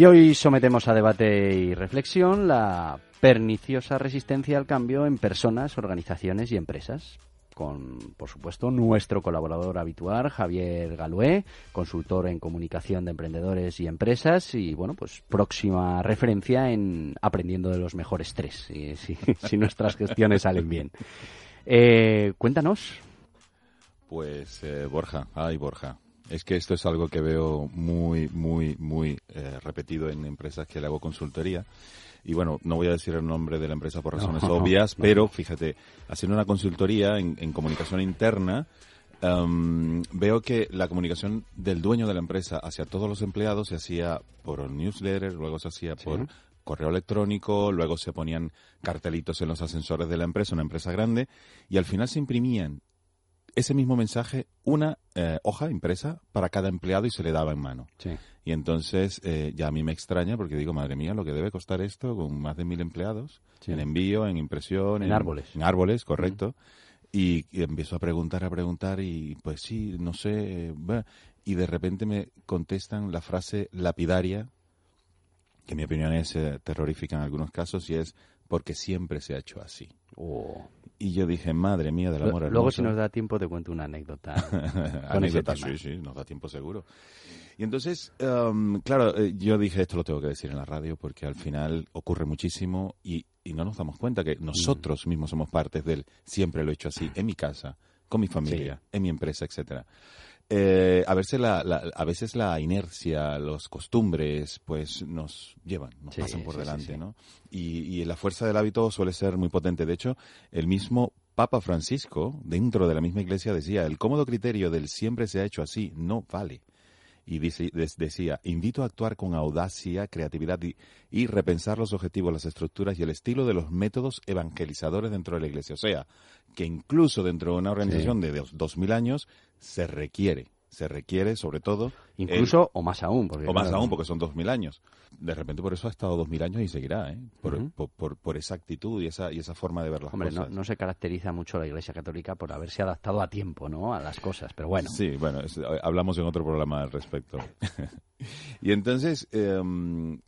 Y hoy sometemos a debate y reflexión la perniciosa resistencia al cambio en personas, organizaciones y empresas. Con, por supuesto, nuestro colaborador habitual, Javier Galué, consultor en comunicación de emprendedores y empresas, y bueno, pues próxima referencia en aprendiendo de los mejores tres, si, nuestras gestiones salen bien. Eh, cuéntanos. Pues eh, Borja, ay Borja, es que esto es algo que veo muy, muy, muy eh, repetido en empresas que le hago consultoría. Y bueno, no voy a decir el nombre de la empresa por razones obvias, pero fíjate, haciendo una consultoría en, comunicación interna, em, veo que la comunicación del dueño de la empresa hacia todos los empleados se hacía por newsletter, luego se hacía por correo electrónico, luego se ponían cartelitos en los ascensores de la empresa, una empresa grande, y al final se imprimían ese mismo mensaje una eh, hoja impresa para cada empleado y se le daba en mano. Y entonces eh, ya a mí me extraña porque digo, madre mía, lo que debe costar esto con más de mil empleados, en envío, en impresión, en, árboles. En árboles, correcto. Y, empiezo a preguntar, a preguntar y pues sí, no sé. y de repente me contestan la frase lapidaria, que en mi opinión es eh, terrorífica en algunos casos, y es porque siempre se ha hecho así. Oh. Y yo dije, madre mía del amor Luego, si nos da tiempo, te cuento una anécdota. anécdota, sí, sí, nos da tiempo seguro. Y entonces, em, claro, eh, yo dije, esto lo tengo que decir en la radio porque al final ocurre muchísimo y, y no nos damos cuenta que nosotros mismos somos partes del siempre lo he hecho así, en mi casa, con mi familia, en mi empresa, etcétera. Eh, a, veces la, a veces la inercia, los costumbres, pues nos llevan, nos pasan por delante, ¿no? Y, y, la fuerza del hábito suele ser muy potente. De hecho, el mismo Papa Francisco, dentro de la misma iglesia, decía, el cómodo criterio del siempre se ha hecho así no vale y decía, invito a actuar con audacia, creatividad y, repensar los objetivos, las estructuras y el estilo de los métodos evangelizadores dentro de la Iglesia. O sea, que incluso dentro de una organización de dos mil años se requiere se requiere sobre todo... Incluso o más aún. Porque, o más aún, porque son dos mil años. De repente por eso ha estado dos mil años y seguirá, ¿eh? Por, por, por, esa actitud y esa, y esa forma de ver las cosas. No, no, se caracteriza mucho la Iglesia Católica por haberse adaptado a tiempo, ¿no? A las cosas, pero bueno. Sí, bueno, hablamos en otro programa al respecto. y entonces... Em,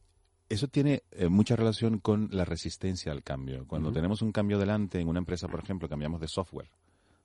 eso tiene eh, mucha relación con la resistencia al cambio. Cuando tenemos un cambio delante en una empresa, por ejemplo, cambiamos de software,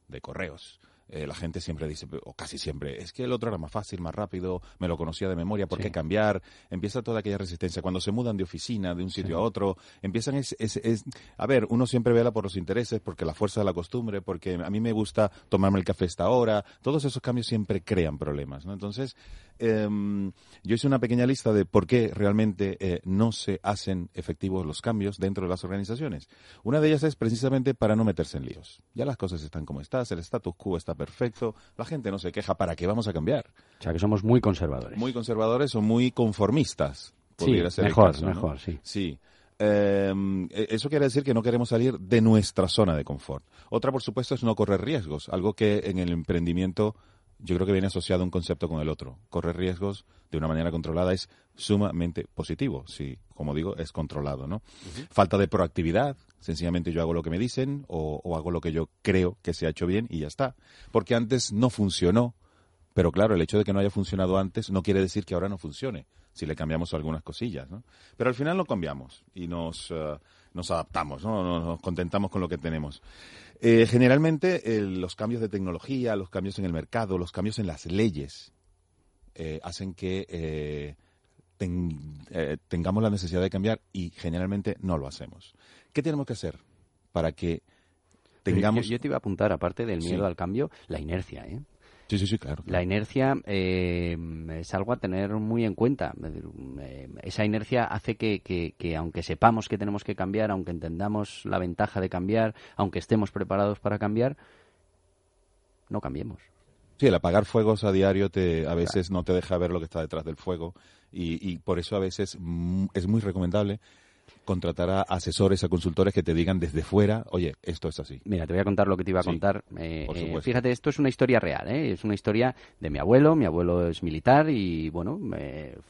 de correos, eh, la gente siempre dice, o casi siempre, es que el otro era más fácil, más rápido, me lo conocía de memoria, ¿por qué cambiar? Empieza toda aquella resistencia. Cuando se mudan de oficina, de un sitio a otro, empiezan es, es, A ver, uno siempre vela por los intereses, porque la fuerza de la costumbre, porque a mí me gusta tomarme el café esta hora. Todos esos cambios siempre crean problemas, ¿no? Entonces, em, yo hice una pequeña lista de por qué realmente eh, no se hacen efectivos los cambios dentro de las organizaciones. Una de ellas es precisamente para no meterse en líos. Ya las cosas están como están, el status quo está perfecto, la gente no se queja, ¿para qué vamos a cambiar? O sea, que somos muy conservadores. Muy conservadores o muy conformistas. Sí, mejor, mejor, sí. Sí. Em, e, eso quiere decir que no queremos salir de nuestra zona de confort. Otra, por supuesto, es no correr riesgos, algo que en el emprendimiento yo creo que viene asociado un concepto con el otro. Correr riesgos de una manera controlada es sumamente positivo, si, como digo, es controlado, ¿no? Falta de proactividad, sencillamente yo hago lo que me dicen o, hago lo que yo creo que se ha hecho bien y ya está. Porque antes no funcionó, pero claro, el hecho de que no haya funcionado antes no quiere decir que ahora no funcione, si le cambiamos algunas cosillas, ¿no? Pero al final lo cambiamos y nos, eh, nos adaptamos, ¿no? Nos, contentamos con lo que tenemos. Eh, generalmente los cambios de tecnología, los cambios en el mercado, los cambios en las leyes eh, hacen que tengamos la necesidad de cambiar y generalmente no lo hacemos. ¿Qué tenemos que hacer para que tengamos... Yo, te iba a apuntar, aparte del miedo al cambio, la inercia, ¿eh? Sí, sí, sí, claro. La inercia eh, es algo a tener muy en cuenta. Eh, esa inercia hace que, que, aunque sepamos que tenemos que cambiar, aunque entendamos la ventaja de cambiar, aunque estemos preparados para cambiar, no cambiemos. Sí, el apagar fuegos a diario te, a veces no te deja ver lo que está detrás del fuego y, y por eso a veces es muy recomendable contratar a asesores, a consultores que te digan desde fuera, oye, esto es así. Mira, te voy a contar lo que te iba a contar. Eh, eh, fíjate, esto es una historia real, ¿eh? es una historia de mi abuelo. Mi abuelo es militar y, bueno,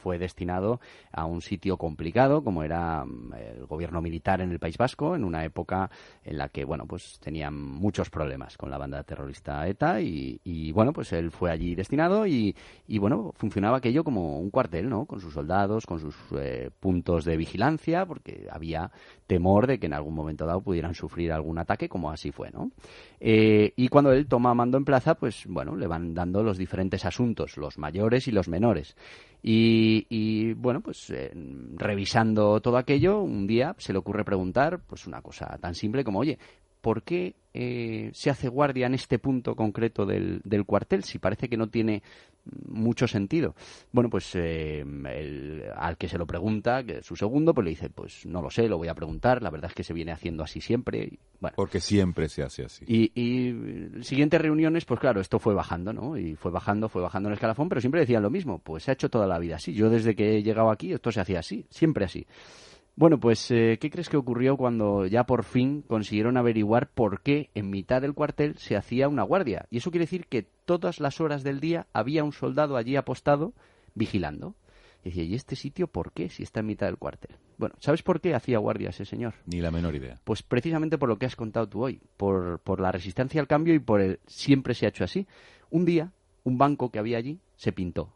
fue destinado a un sitio complicado como era mm, el gobierno militar en el País Vasco, en una época en la que, bueno, pues tenían muchos problemas con la banda terrorista ETA y, bueno, pues él fue allí destinado y, y, bueno, funcionaba aquello como un cuartel, ¿no? Con sus soldados, con sus puntos de vigilancia, porque había temor de que en algún momento dado pudieran sufrir algún ataque, como así fue, ¿no? Eh, y cuando él toma mando en plaza, pues bueno, le van dando los diferentes asuntos, los mayores y los menores. Y, bueno, pues eh, revisando todo aquello, un día se le ocurre preguntar, pues una cosa tan simple como, oye, ¿por qué eh, se hace guardia en este punto concreto del, del, cuartel si parece que no tiene mucho sentido. Bueno, pues eh, al que se lo pregunta, que su segundo, pues le dice, pues no lo sé, lo voy a preguntar, la verdad es que se viene haciendo así siempre. Bueno. Porque siempre se hace así. Y, y siguientes reuniones, pues claro, esto fue bajando, ¿no? Y fue bajando, fue bajando en el escalafón, pero siempre decían lo mismo, pues se ha hecho toda la vida así. Yo desde que he llegado aquí, esto se hacía así, siempre así. Bueno, pues, eh, ¿qué crees que ocurrió cuando ya por fin consiguieron averiguar por qué en mitad del cuartel se hacía una guardia? Y eso quiere decir que todas las horas del día había un soldado allí apostado vigilando. Y decía, ¿y este sitio por qué si está en mitad del cuartel? Bueno, ¿sabes por qué hacía guardia ese señor? Ni la menor idea. Pues precisamente por lo que has contado tú hoy, por, por la resistencia al cambio y por el siempre se ha hecho así. Un día, un banco que había allí se pintó.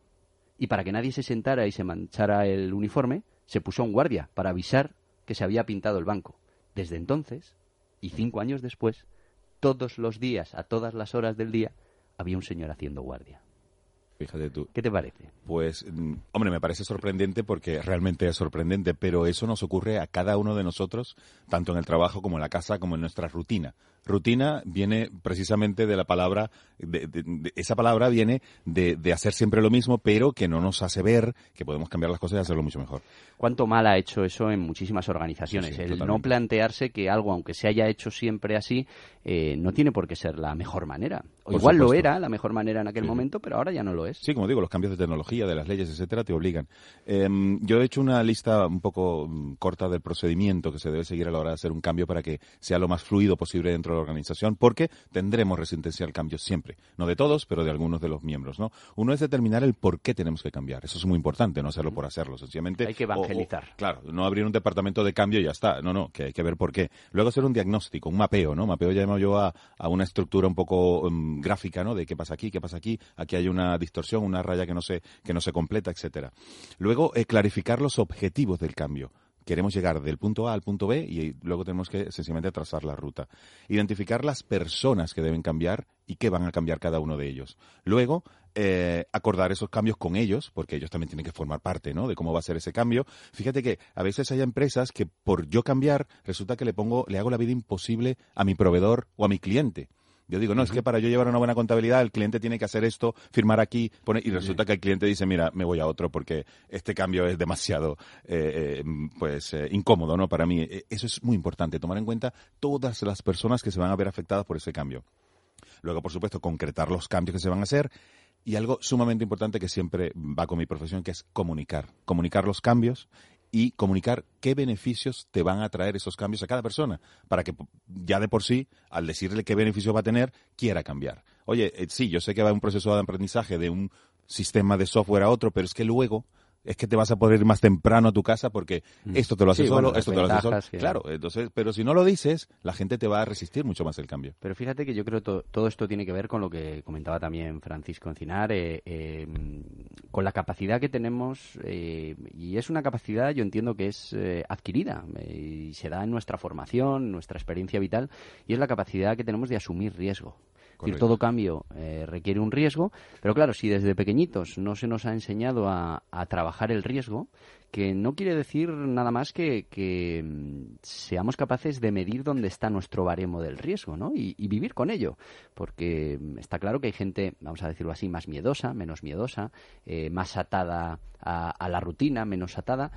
Y para que nadie se sentara y se manchara el uniforme, se puso un guardia para avisar que se había pintado el banco. Desde entonces, y cinco años después, todos los días, a todas las horas del día, había un señor haciendo guardia. Fíjate tú. ¿Qué te parece? Pues, mm, hombre, me parece sorprendente porque realmente es sorprendente, pero eso nos ocurre a cada uno de nosotros, tanto en el trabajo como en la casa, como en nuestra rutina. Rutina viene precisamente de la palabra, de, esa palabra viene de, hacer siempre lo mismo, pero que no nos hace ver que podemos cambiar las cosas y hacerlo mucho mejor. ¿Cuánto mal ha hecho eso en muchísimas organizaciones? el no plantearse que algo, aunque se haya hecho siempre así, eh, no tiene por qué ser la mejor manera. O igual lo era la mejor manera en aquel momento, pero ahora ya no lo es. Sí, como digo, los cambios de tecnología, de las leyes, etcétera, te obligan. Em, yo he hecho una lista un poco mm, corta del procedimiento que se debe seguir a la hora de hacer un cambio para que sea lo más fluido posible dentro la organización, porque tendremos resistencia al cambio siempre. No de todos, pero de algunos de los miembros, ¿no? Uno es determinar el por qué tenemos que cambiar. Eso es muy importante, no hacerlo por hacerlo, sencillamente. Hay que evangelizar. claro, no abrir un departamento de cambio y ya está. No, no, que hay que ver por qué. Luego hacer un diagnóstico, un mapeo, ¿no? Mapeo llamo yo a, una estructura un poco um, gráfica, ¿no? De qué pasa aquí, qué pasa aquí. Aquí hay una distorsión, una raya que no se, que no se completa, etcétera. Luego, eh, clarificar los objetivos del cambio queremos llegar del punto A al punto B y luego tenemos que sencillamente trazar la ruta. Identificar las personas que deben cambiar y qué van a cambiar cada uno de ellos. Luego, eh, acordar esos cambios con ellos, porque ellos también tienen que formar parte ¿no? de cómo va a ser ese cambio. Fíjate que a veces hay empresas que por yo cambiar resulta que le pongo, le hago la vida imposible a mi proveedor o a mi cliente. Yo digo, no, es que para yo llevar una buena contabilidad el cliente tiene que hacer esto, firmar aquí, poner, y resulta que el cliente dice, mira, me voy a otro porque este cambio es demasiado eh, eh, pues eh, incómodo no para mí. E, eso es muy importante, tomar en cuenta todas las personas que se van a ver afectadas por ese cambio. Luego, por supuesto, concretar los cambios que se van a hacer. Y algo sumamente importante que siempre va con mi profesión, que es comunicar. Comunicar los cambios y comunicar qué beneficios te van a traer esos cambios a cada persona, para que ya de por sí, al decirle qué beneficios va a tener, quiera cambiar. Oye, eh, sí, yo sé que va un proceso de aprendizaje de un sistema de software a otro, pero es que luego es que te vas a poder ir más temprano a tu casa porque mm. esto te lo hace solo, esto te lo hace solo. Claro, entonces, pero si no lo dices, la gente te va a resistir mucho más el cambio. Pero fíjate que yo creo que todo esto tiene que ver con lo que comentaba también Francisco Encinar, eh, eh, con la capacidad que tenemos, eh, y es una capacidad, yo entiendo que es adquirida, y se da en nuestra formación, nuestra experiencia vital, y es la capacidad que tenemos de asumir riesgo decir, todo cambio eh, requiere un riesgo, pero claro, si desde pequeñitos no se nos ha enseñado a, trabajar el riesgo, que no quiere decir nada más que, mm, seamos capaces de medir dónde está nuestro baremo del riesgo, ¿no? Y, vivir con ello, porque mm, está claro que hay gente, vamos a decirlo así, más miedosa, menos miedosa, eh, más atada a, la rutina, menos atada,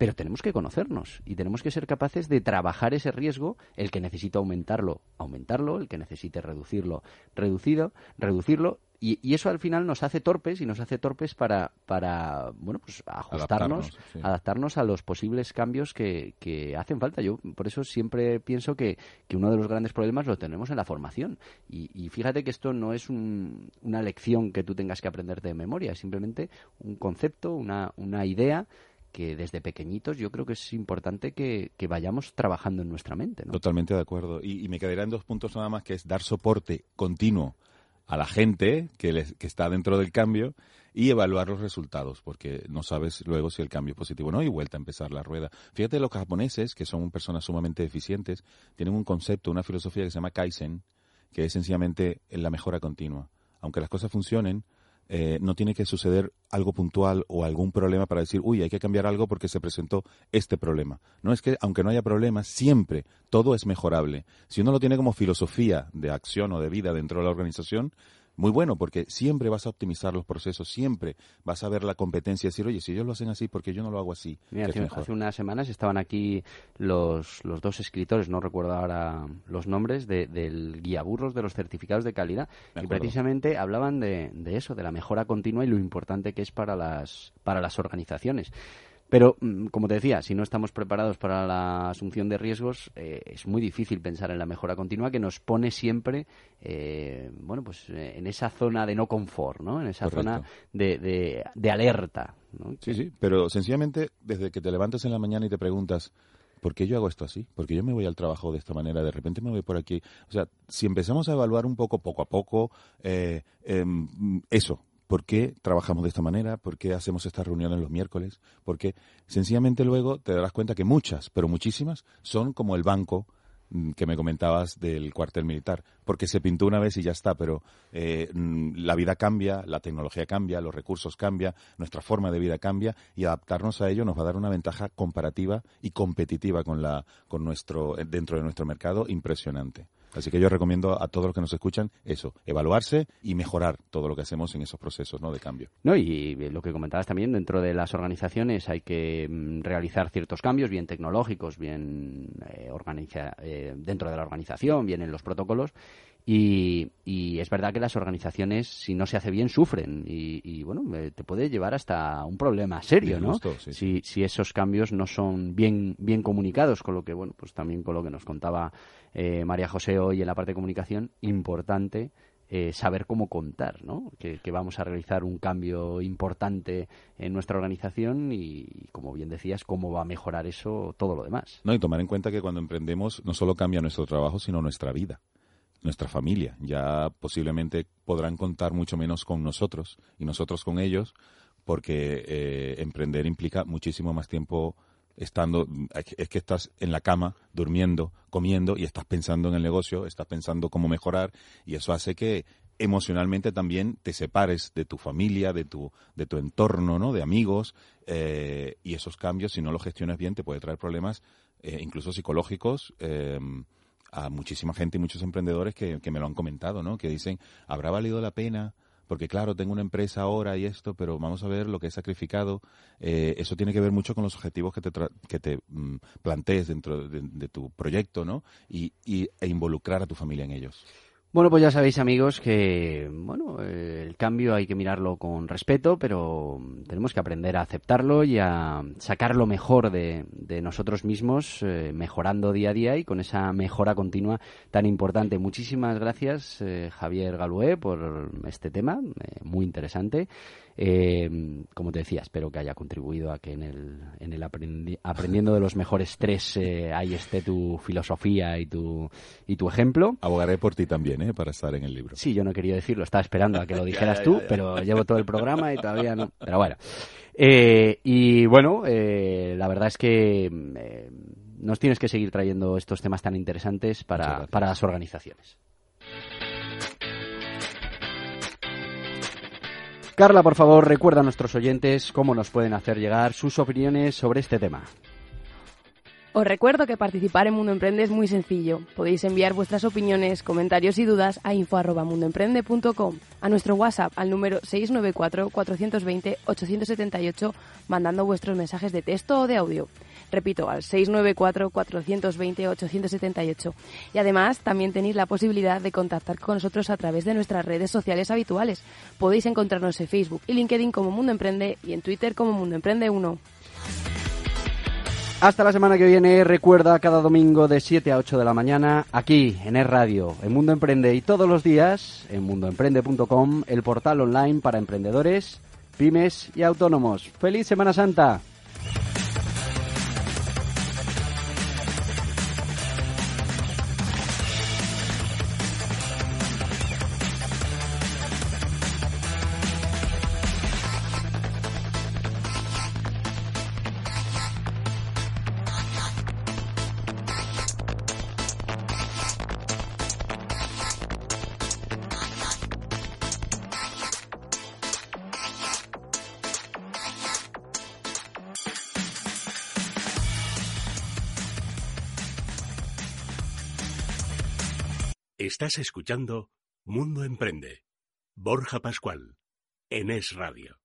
pero tenemos que conocernos y tenemos que ser capaces de trabajar ese riesgo, el que necesita aumentarlo, aumentarlo, el que necesite reducirlo, reducido, reducirlo y, eso al final nos hace torpes y nos hace torpes para, para bueno, pues ajustarnos, adaptarnos, a los posibles cambios que, que, hacen falta. Yo por eso siempre pienso que, que, uno de los grandes problemas lo tenemos en la formación. Y, fíjate que esto no es una lección que tú tengas que aprender de memoria, es simplemente un concepto, una, una idea que desde pequeñitos yo creo que es importante que, vayamos trabajando en nuestra mente. Totalmente de acuerdo. Y, y, me en dos puntos nada más, que es dar soporte continuo a la gente que, que está dentro del cambio y evaluar los resultados, porque no sabes luego si el cambio es positivo o no y vuelta a empezar la rueda. Fíjate, los japoneses, que son personas sumamente eficientes, tienen un concepto, una filosofía que se llama Kaizen, que es sencillamente la mejora continua. Aunque las cosas funcionen, eh, no tiene que suceder algo puntual o algún problema para decir, uy, hay que cambiar algo porque se presentó este problema. No es que, aunque no haya problemas, siempre todo es mejorable. Si uno lo tiene como filosofía de acción o de vida dentro de la organización, muy bueno porque siempre vas a optimizar los procesos, siempre vas a ver la competencia y decir, oye, si ellos lo hacen así, ¿por qué yo no lo hago así? hace, unas semanas estaban aquí los, los dos escritores, no recuerdo ahora los nombres, del guía burros de los certificados de calidad y precisamente hablaban de, de eso, de la mejora continua y lo importante que es para las, para las organizaciones. Pero, mm, como te decía, si no estamos preparados para la asunción de riesgos, eh, es muy difícil pensar en la mejora continua que nos pone siempre, eh, bueno, pues eh, en esa zona de no confort, ¿no? En esa zona de, de, alerta. Sí, sí, pero sencillamente desde que te levantas en la mañana y te preguntas, ¿por qué yo hago esto así? ¿Por qué yo me voy al trabajo de esta manera? De repente me voy por aquí. O sea, si empezamos a evaluar un poco, poco a poco, em, eso, ¿Por qué trabajamos de esta manera? ¿Por qué hacemos estas reuniones los miércoles? Porque sencillamente luego te darás cuenta que muchas, pero muchísimas, son como el banco mm, que me comentabas del cuartel militar, porque se pintó una vez y ya está, pero eh, mm, la vida cambia, la tecnología cambia, los recursos cambian, nuestra forma de vida cambia y adaptarnos a ello nos va a dar una ventaja comparativa y competitiva con la, con nuestro, dentro de nuestro mercado impresionante. Así que yo recomiendo a todos los que nos escuchan eso, evaluarse y mejorar todo lo que hacemos en esos procesos ¿no? de cambio. No, y lo que comentabas también, dentro de las organizaciones hay que mm, realizar ciertos cambios, bien tecnológicos, bien eh, eh, dentro de la organización, bien en los protocolos. Y, es verdad que las organizaciones, si no se hace bien, sufren. Y, bueno, eh, te puede llevar hasta un problema serio, ¿no? si, si esos cambios no son bien, bien comunicados, con lo que, bueno, pues también con lo que nos contaba eh, María José hoy en la parte de comunicación, importante eh, saber cómo contar, ¿no? Que, vamos a realizar un cambio importante en nuestra organización y, como bien decías, cómo va a mejorar eso todo lo demás. No, y tomar en cuenta que cuando emprendemos no solo cambia nuestro trabajo, sino nuestra vida, nuestra familia. Ya posiblemente podrán contar mucho menos con nosotros y nosotros con ellos, porque eh, emprender implica muchísimo más tiempo estando, es que estás en la cama, durmiendo, comiendo y estás pensando en el negocio, estás pensando cómo mejorar y eso hace que emocionalmente también te separes de tu familia, de tu, de tu entorno, ¿no? De amigos eh, y esos cambios, si no los gestionas bien, te puede traer problemas eh, incluso psicológicos. A muchísima gente y muchos emprendedores que, que me lo han comentado, ¿no? Que dicen, ¿habrá valido la pena porque claro, tengo una empresa ahora y esto, pero vamos a ver lo que he sacrificado. Eh, eso tiene que ver mucho con los objetivos que te, que te mm, plantees dentro de, tu proyecto, ¿no? Y, e involucrar a tu familia en ellos. Bueno, pues ya sabéis, amigos, que bueno, eh, el cambio hay que mirarlo con respeto, pero tenemos que aprender a aceptarlo y a sacar lo mejor de, nosotros mismos, eh, mejorando día a día y con esa mejora continua tan importante. Muchísimas gracias, eh, Javier Galué, por este tema, muy interesante. Eh, como te decía, espero que haya contribuido a que en el, en el aprendiendo de los mejores tres eh, ahí esté tu filosofía y tu, y tu ejemplo. Abogaré por ti también, ¿eh? Para estar en el libro. Sí, yo no quería decirlo, estaba esperando a que lo dijeras tú, pero llevo todo el programa y todavía no. Pero bueno. Eh, y bueno, eh, la verdad es que eh, nos tienes que seguir trayendo estos temas tan interesantes para, para las organizaciones. Carla, por favor, recuerda a nuestros oyentes cómo nos pueden hacer llegar sus opiniones sobre este tema. Os recuerdo que participar en Mundo Emprende es muy sencillo. Podéis enviar vuestras opiniones, comentarios y dudas a info.mundoemprende.com, a nuestro WhatsApp al número 694-420-878, mandando vuestros mensajes de texto o de audio. Repito, al 694-420-878. Y además también tenéis la posibilidad de contactar con nosotros a través de nuestras redes sociales habituales. Podéis encontrarnos en Facebook y LinkedIn como Mundo Emprende y en Twitter como Mundo Emprende 1. Hasta la semana que viene, recuerda cada domingo de 7 a 8 de la mañana, aquí en Es Radio, en Mundo Emprende y todos los días en mundoemprende.com, el portal online para emprendedores, pymes y autónomos. ¡Feliz Semana Santa! Estás escuchando Mundo Emprende. Borja Pascual, en Es Radio.